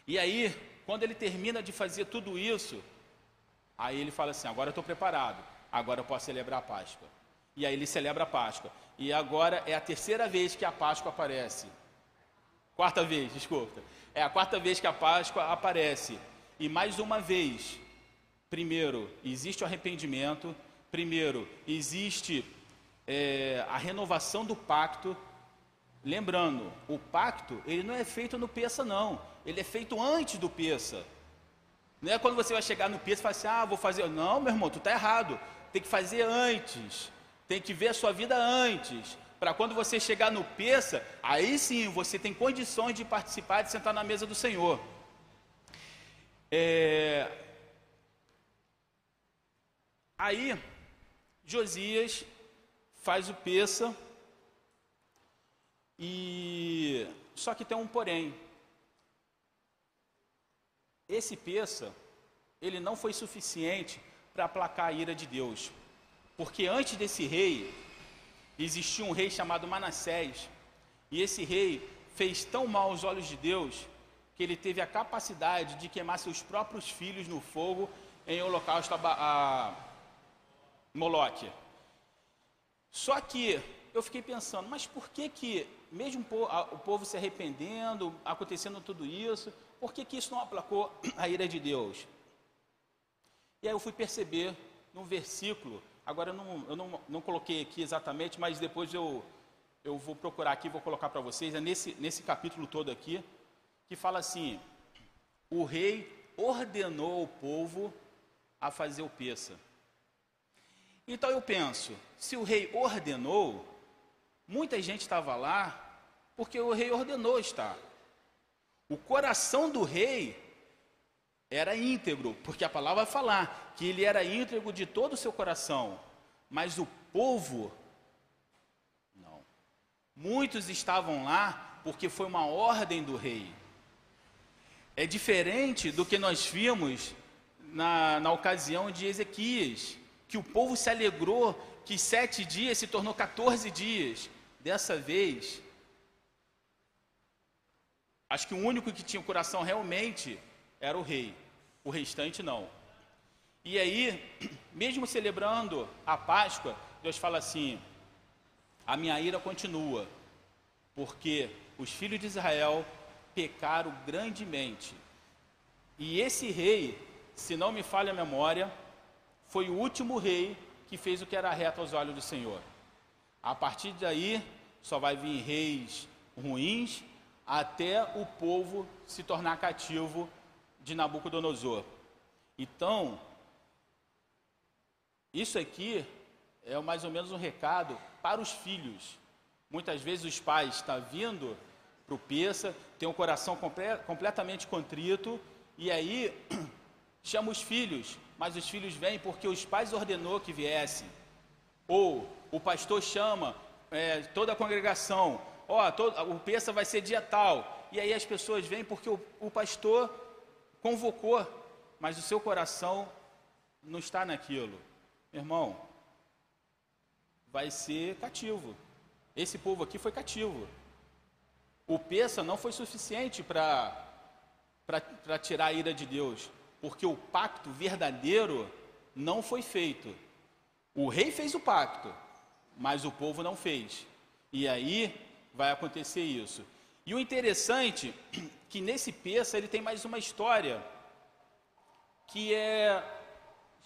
E aí, quando ele termina de fazer tudo isso, aí ele fala assim: agora eu estou preparado, agora eu posso celebrar a Páscoa. E aí ele celebra a Páscoa. E agora é a terceira vez que a Páscoa aparece. Quarta vez, desculpa. É a quarta vez que a Páscoa aparece. E mais uma vez, primeiro, existe o arrependimento, primeiro, existe é, a renovação do pacto. Lembrando, o pacto, ele não é feito no peça, não. Ele é feito antes do peça. Não é quando você vai chegar no peça e falar assim, ah, vou fazer. Não, meu irmão, tu está errado. Tem que fazer antes. Tem que ver a sua vida antes para quando você chegar no peça, aí sim você tem condições de participar, de sentar na mesa do Senhor. É, Aí, Josias faz o peça e só que tem um porém. Esse peça, ele não foi suficiente para aplacar a ira de Deus. Porque antes desse rei, existia um rei chamado Manassés. E esse rei fez tão mal aos olhos de Deus que ele teve a capacidade de queimar seus próprios filhos no fogo em holocausto a Moloque. Só que eu fiquei pensando, mas por que que, mesmo o povo se arrependendo, acontecendo tudo isso, por que que isso não aplacou a ira de Deus? E aí eu fui perceber no versículo, agora eu não, eu não, não coloquei aqui exatamente, mas depois eu, eu vou procurar aqui, vou colocar para vocês, é nesse, nesse capítulo todo aqui, que fala assim: o rei ordenou o povo a fazer o peça. Então eu penso, se o rei ordenou, muita gente estava lá porque o rei ordenou estar. O coração do rei era íntegro, porque a palavra falar que ele era íntegro de todo o seu coração, mas o povo não. Muitos estavam lá porque foi uma ordem do rei. É diferente do que nós vimos na, na ocasião de Ezequias, que o povo se alegrou que sete dias se tornou 14 dias. Dessa vez, acho que o único que tinha o coração realmente era o rei, o restante não. E aí, mesmo celebrando a Páscoa, Deus fala assim: a minha ira continua, porque os filhos de Israel pecaram grandemente. E esse rei, se não me falha a memória, foi o último rei que fez o que era reto aos olhos do Senhor. A partir daí, só vai vir reis ruins até o povo se tornar cativo de Nabucodonosor. Então, isso aqui é mais ou menos um recado para os filhos. Muitas vezes os pais estão vindo para o peça, tem um coração comple completamente contrito, e aí chama os filhos, mas os filhos vêm porque os pais ordenou que viessem. Ou o pastor chama é, toda a congregação, ó, o peça vai ser dia tal, e aí as pessoas vêm porque o, o pastor convocou, mas o seu coração não está naquilo. Irmão, vai ser cativo. Esse povo aqui foi cativo. O peça não foi suficiente para tirar a ira de Deus, porque o pacto verdadeiro não foi feito. O rei fez o pacto, mas o povo não fez. E aí vai acontecer isso. E o interessante que nesse peça ele tem mais uma história que é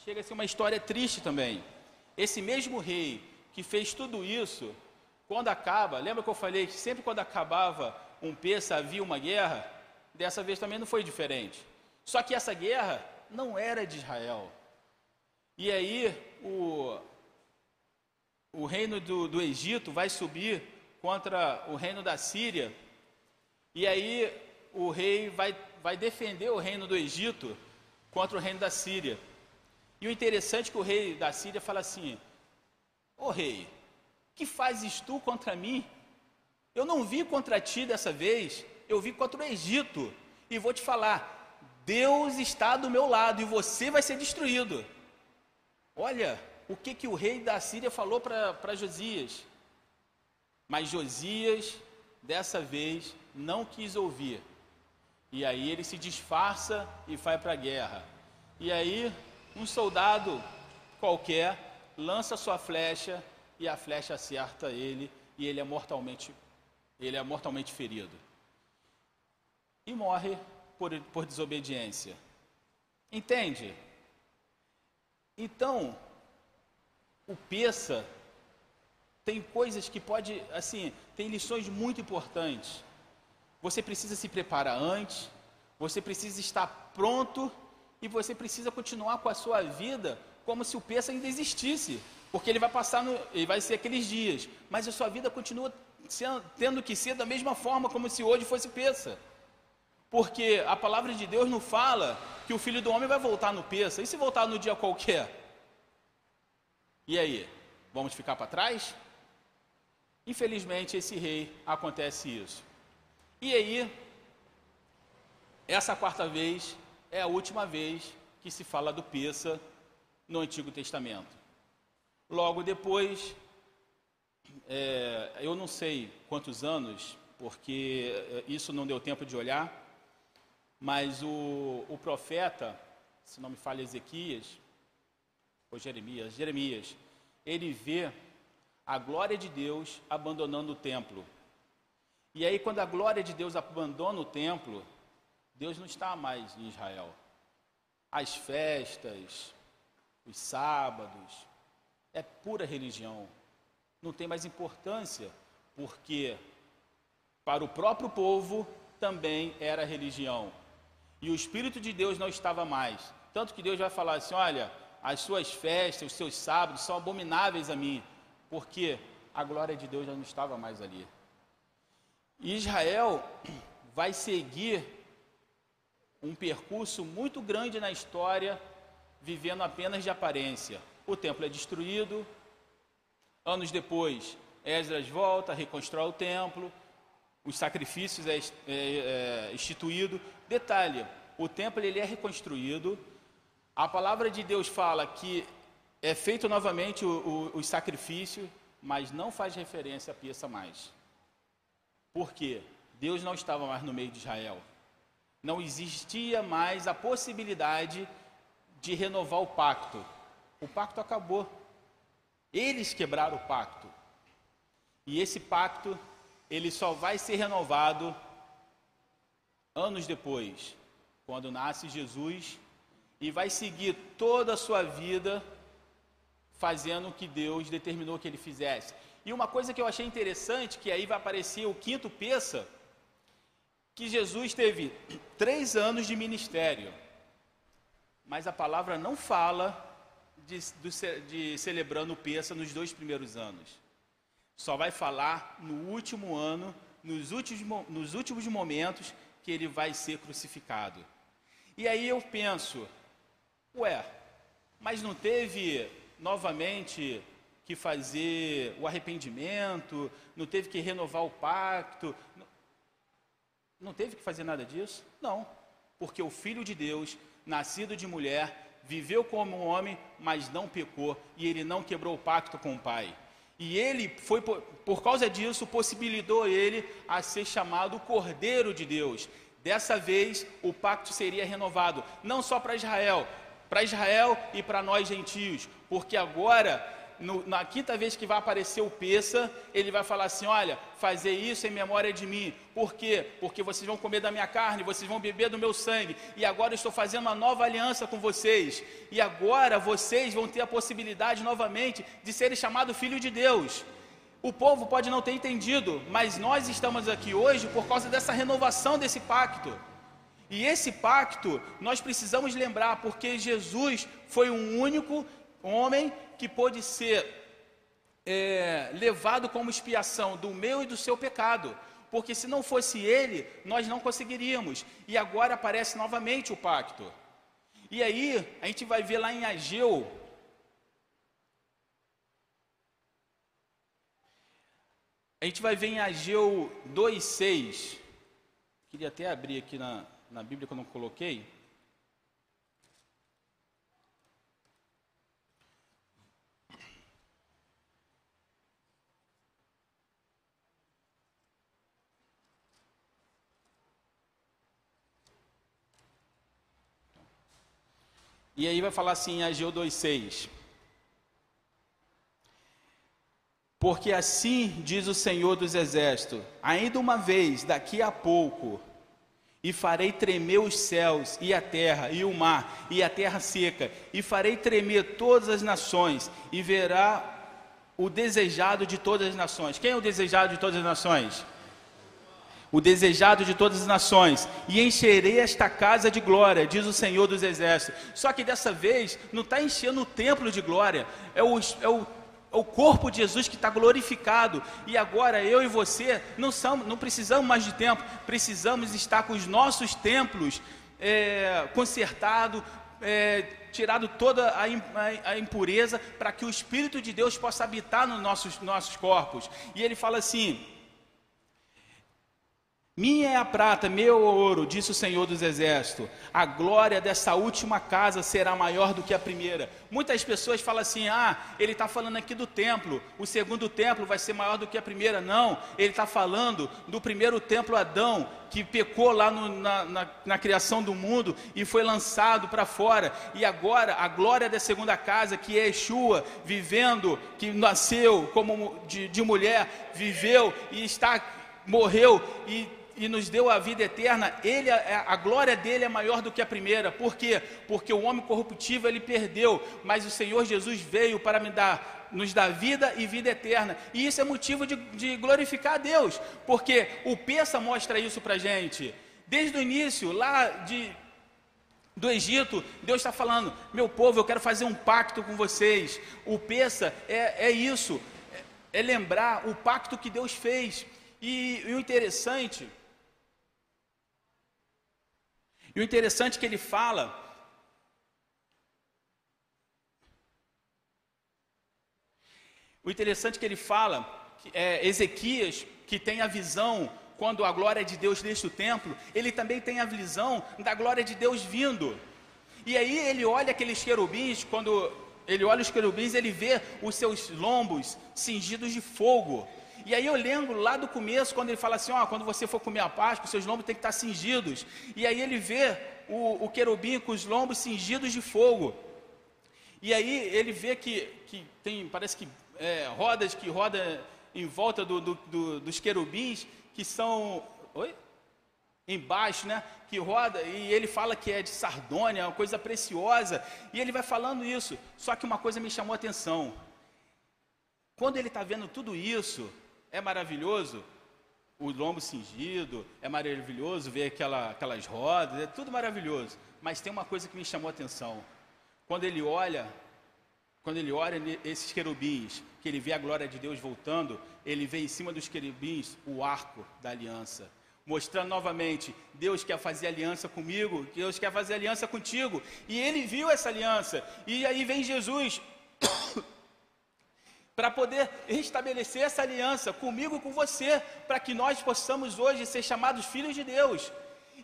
chega a ser uma história triste também. Esse mesmo rei que fez tudo isso, quando acaba, lembra que eu falei que sempre quando acabava um peça havia uma guerra? Dessa vez também não foi diferente. Só que essa guerra não era de Israel. E aí o, o reino do, do Egito vai subir contra o reino da Síria. E aí o rei vai, vai defender o reino do Egito contra o reino da Síria. E o interessante é que o rei da Síria fala assim: Ô rei, que fazes tu contra mim? Eu não vi contra ti dessa vez, eu vi contra o Egito. E vou te falar: Deus está do meu lado e você vai ser destruído. Olha o que, que o rei da Síria falou para Josias. Mas Josias, dessa vez, não quis ouvir. E aí ele se disfarça e vai para a guerra. E aí, um soldado qualquer lança sua flecha e a flecha acerta ele e ele é mortalmente ele é mortalmente ferido e morre por, por desobediência. Entende? Então, o peça tem coisas que pode, assim, tem lições muito importantes. Você precisa se preparar antes, você precisa estar pronto e você precisa continuar com a sua vida como se o peça ainda existisse. Porque ele vai passar, no, ele vai ser aqueles dias, mas a sua vida continua sendo, tendo que ser da mesma forma como se hoje fosse peça. Porque a palavra de Deus não fala que o filho do homem vai voltar no peça. E se voltar no dia qualquer? E aí, vamos ficar para trás? Infelizmente, esse rei acontece isso. E aí, essa quarta vez é a última vez que se fala do Peça no Antigo Testamento. Logo depois, é, eu não sei quantos anos, porque isso não deu tempo de olhar, mas o, o profeta, se não me falha Ezequias, ou Jeremias, Jeremias, ele vê a glória de Deus abandonando o templo. E aí, quando a glória de Deus abandona o templo, Deus não está mais em Israel. As festas, os sábados, é pura religião. Não tem mais importância, porque para o próprio povo também era religião. E o Espírito de Deus não estava mais. Tanto que Deus vai falar assim: olha, as suas festas, os seus sábados são abomináveis a mim, porque a glória de Deus já não estava mais ali. Israel vai seguir um percurso muito grande na história, vivendo apenas de aparência. O templo é destruído, anos depois, Esdras volta, reconstrói o templo, os sacrifícios é, é, é instituído. Detalhe: o templo ele é reconstruído. A palavra de Deus fala que é feito novamente o, o, os sacrifícios, mas não faz referência a peça mais. Por quê? Deus não estava mais no meio de Israel. Não existia mais a possibilidade de renovar o pacto. O pacto acabou. Eles quebraram o pacto. E esse pacto, ele só vai ser renovado anos depois, quando nasce Jesus e vai seguir toda a sua vida fazendo o que Deus determinou que ele fizesse. E uma coisa que eu achei interessante, que aí vai aparecer o quinto peça, que Jesus teve três anos de ministério, mas a palavra não fala de, de, de celebrando o peça nos dois primeiros anos. Só vai falar no último ano, nos últimos, nos últimos momentos que ele vai ser crucificado. E aí eu penso, ué, mas não teve novamente que fazer o arrependimento, não teve que renovar o pacto, não teve que fazer nada disso? Não, porque o Filho de Deus, nascido de mulher, viveu como um homem, mas não pecou, e ele não quebrou o pacto com o Pai. E ele foi por, por causa disso possibilitou ele a ser chamado Cordeiro de Deus. Dessa vez o pacto seria renovado, não só para Israel, para Israel e para nós gentios, porque agora no, na quinta vez que vai aparecer o peça, ele vai falar assim: Olha, fazer isso em memória de mim. Por quê? Porque vocês vão comer da minha carne, vocês vão beber do meu sangue. E agora eu estou fazendo uma nova aliança com vocês. E agora vocês vão ter a possibilidade novamente de serem chamados filho de Deus. O povo pode não ter entendido, mas nós estamos aqui hoje por causa dessa renovação desse pacto. E esse pacto nós precisamos lembrar, porque Jesus foi um único homem que pôde ser é, levado como expiação do meu e do seu pecado. Porque se não fosse ele, nós não conseguiríamos. E agora aparece novamente o pacto. E aí, a gente vai ver lá em Ageu. A gente vai ver em Ageu 2,6. Queria até abrir aqui na, na Bíblia que eu não coloquei. E aí vai falar assim Ageu 2,6. Porque assim diz o Senhor dos Exércitos: ainda uma vez, daqui a pouco, e farei tremer os céus, e a terra, e o mar, e a terra seca, e farei tremer todas as nações, e verá o desejado de todas as nações. Quem é o desejado de todas as nações? O desejado de todas as nações, e encherei esta casa de glória, diz o Senhor dos Exércitos. Só que dessa vez não está enchendo o templo de glória, é o, é o, é o corpo de Jesus que está glorificado. E agora eu e você não, são, não precisamos mais de templo, precisamos estar com os nossos templos é, consertados, é, tirado toda a, impureza para que o Espírito de Deus possa habitar nos nossos, nossos corpos. E ele fala assim: minha é a prata, meu ouro, disse o Senhor dos Exércitos. A glória dessa última casa será maior do que a primeira. Muitas pessoas falam assim: ah, ele está falando aqui do templo, o segundo templo vai ser maior do que a primeira. Não, ele está falando do primeiro templo Adão, que pecou lá no, na, na, na, criação do mundo e foi lançado para fora. E agora, a glória da segunda casa, que é Yeshua, vivendo, que nasceu como de, de mulher, viveu e está morreu e e nos deu a vida eterna, ele, a glória dele é maior do que a primeira. Por quê? Porque o homem corruptivo ele perdeu, mas o Senhor Jesus veio para me dar, nos dar vida e vida eterna. E isso é motivo de, de glorificar a Deus, porque o Peça mostra isso para gente. Desde o início, lá de, do Egito, Deus está falando: meu povo, eu quero fazer um pacto com vocês. O Peça é, é isso, é, é lembrar o pacto que Deus fez. E o interessante e o interessante é que ele fala O interessante é que ele fala que é, Ezequias, que tem a visão quando a glória de Deus deixa o templo, ele também tem a visão da glória de Deus vindo. E aí ele olha aqueles querubins, quando ele olha os querubins, ele vê os seus lombos cingidos de fogo. E aí eu lembro lá do começo, quando ele fala assim, ó, quando você for comer a Páscoa, seus lombos têm que estar cingidos. E aí ele vê o, o querubim com os lombos cingidos de fogo. E aí ele vê que, que tem, parece que é, rodas que roda em volta do, do, do, dos querubins, que são. Oi? Embaixo, né? Que roda, e ele fala que é de sardônia, uma coisa preciosa, e ele vai falando isso. Só que uma coisa me chamou a atenção. Quando ele está vendo tudo isso, é maravilhoso o lombo cingido, é maravilhoso ver aquela, aquelas rodas, é tudo maravilhoso. Mas tem uma coisa que me chamou a atenção. Quando ele olha, quando ele olha esses querubins, que ele vê a glória de Deus voltando, ele vê em cima dos querubins o arco da aliança. Mostrando novamente, Deus quer fazer aliança comigo, Deus quer fazer aliança contigo. E ele viu essa aliança. E aí vem Jesus para poder restabelecer essa aliança comigo e com você, para que nós possamos hoje ser chamados filhos de Deus.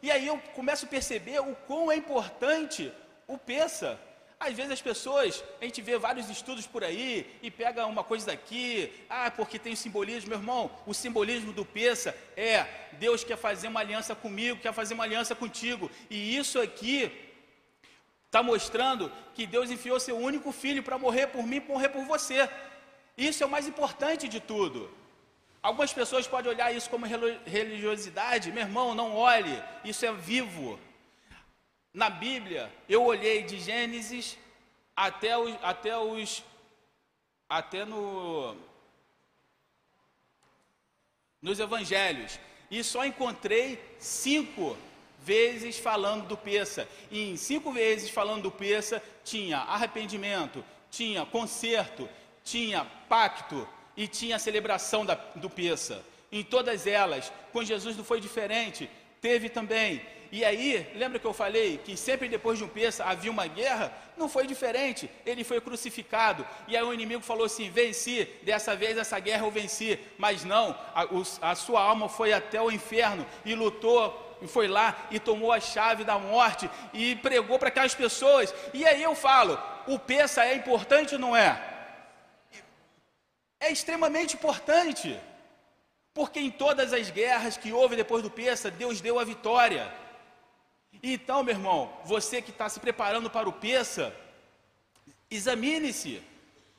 E aí eu começo a perceber o quão é importante o peça. Às vezes as pessoas, a gente vê vários estudos por aí e pega uma coisa daqui, ah, porque tem o simbolismo, meu irmão, o simbolismo do peça é Deus quer fazer uma aliança comigo, quer fazer uma aliança contigo. E isso aqui está mostrando que Deus enfiou seu único filho para morrer por mim, morrer por você. Isso é o mais importante de tudo. Algumas pessoas podem olhar isso como religiosidade. Meu irmão, não olhe, isso é vivo. Na Bíblia, eu olhei de Gênesis até os, até os até no nos evangelhos e só encontrei cinco vezes falando do peça. E em cinco vezes falando do peça tinha arrependimento, tinha conserto, tinha pacto e tinha celebração da, do Peça. Em todas elas, com Jesus não foi diferente, teve também. E aí, lembra que eu falei que sempre depois de um Peça havia uma guerra? Não foi diferente, ele foi crucificado. E aí o inimigo falou assim: venci, dessa vez essa guerra eu venci. Mas não, a, a sua alma foi até o inferno e lutou e foi lá e tomou a chave da morte e pregou para aquelas pessoas. E aí eu falo: o peça é importante ou não é? É extremamente importante, porque em todas as guerras que houve depois do Peça, Deus deu a vitória. Então, meu irmão, você que está se preparando para o Peça, examine-se.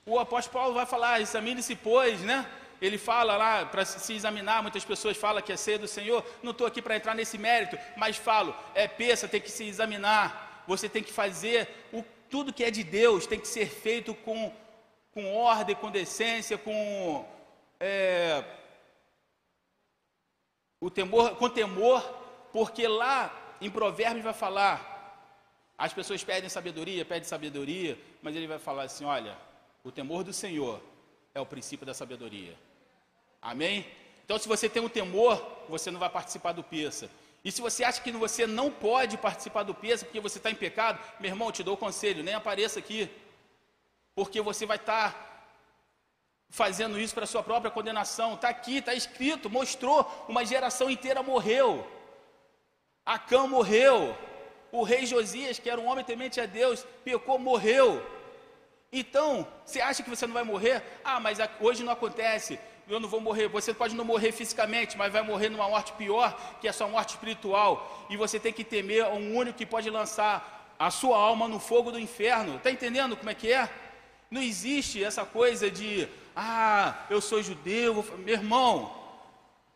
O apóstolo Paulo vai falar, examine-se, pois, né? Ele fala lá para se examinar, muitas pessoas falam que é ceia do Senhor. Não estou aqui para entrar nesse mérito, mas falo, é peça, tem que se examinar. Você tem que fazer o, tudo que é de Deus, tem que ser feito com com ordem, com decência, com é, o temor, com temor, porque lá em Provérbios vai falar, as pessoas pedem sabedoria, pedem sabedoria, mas ele vai falar assim: olha, o temor do Senhor é o princípio da sabedoria. Amém? Então, se você tem um temor, você não vai participar do peça. E se você acha que você não pode participar do peso porque você está em pecado, meu irmão, te dou o conselho, nem apareça aqui. Porque você vai estar tá fazendo isso para sua própria condenação. Está aqui, está escrito, mostrou, uma geração inteira morreu. Acã morreu. O rei Josias, que era um homem temente a Deus, pecou, morreu. Então, você acha que você não vai morrer? Ah, mas hoje não acontece. Eu não vou morrer. Você pode não morrer fisicamente, mas vai morrer numa morte pior, que é a sua morte espiritual. E você tem que temer um único que pode lançar a sua alma no fogo do inferno. Está entendendo como é que é? Não existe essa coisa de, ah, eu sou judeu. Meu irmão,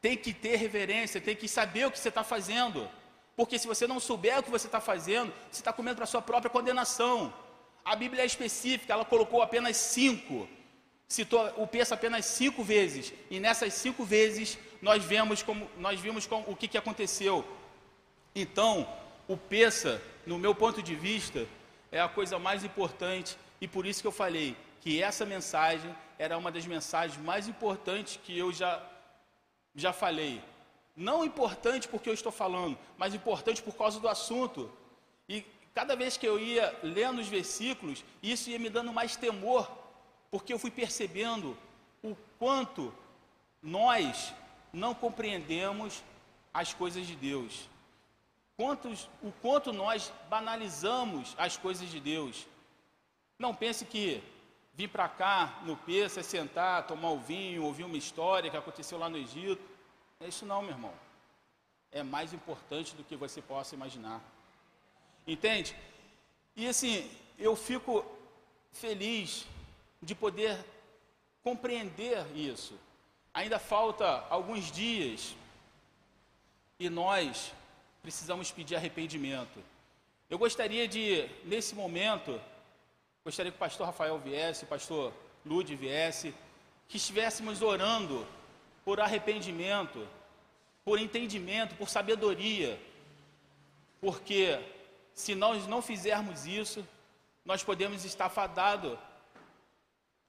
tem que ter reverência, tem que saber o que você está fazendo. Porque se você não souber o que você está fazendo, você está comendo para sua própria condenação. A Bíblia é específica, ela colocou apenas cinco, citou o peso apenas cinco vezes, e nessas cinco vezes nós vemos como nós vimos como, o que, que aconteceu. Então, o peça, no meu ponto de vista, é a coisa mais importante, e por isso que eu falei que essa mensagem era uma das mensagens mais importantes que eu já, já falei. Não importante porque eu estou falando, mas importante por causa do assunto. E cada vez que eu ia lendo os versículos, isso ia me dando mais temor, porque eu fui percebendo o quanto nós não compreendemos as coisas de Deus. Quantos, o quanto nós banalizamos as coisas de Deus. Não pense que vir para cá no peça, sentar, tomar o vinho, ouvir uma história que aconteceu lá no Egito. É isso não, meu irmão. É mais importante do que você possa imaginar. Entende? E assim, eu fico feliz de poder compreender isso. Ainda falta alguns dias e nós precisamos pedir arrependimento. Eu gostaria de, nesse momento, gostaria que o pastor Rafael viesse, o pastor Lude viesse, que estivéssemos orando por arrependimento, por entendimento, por sabedoria, porque se nós não fizermos isso, nós podemos estar fadados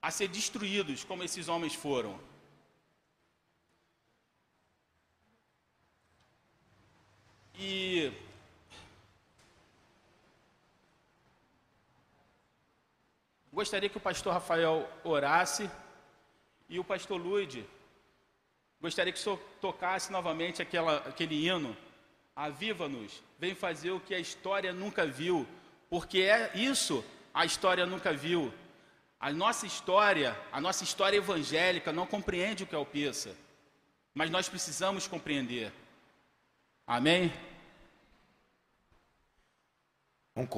a ser destruídos como esses homens foram. E gostaria que o pastor Rafael orasse e o pastor Luide gostaria que o senhor tocasse novamente aquela, aquele hino Aviva-nos, vem fazer o que a história nunca viu, porque é isso a história nunca viu. A nossa história, a nossa história evangélica não compreende o que é o peça, mas nós precisamos compreender. Amém? Vamos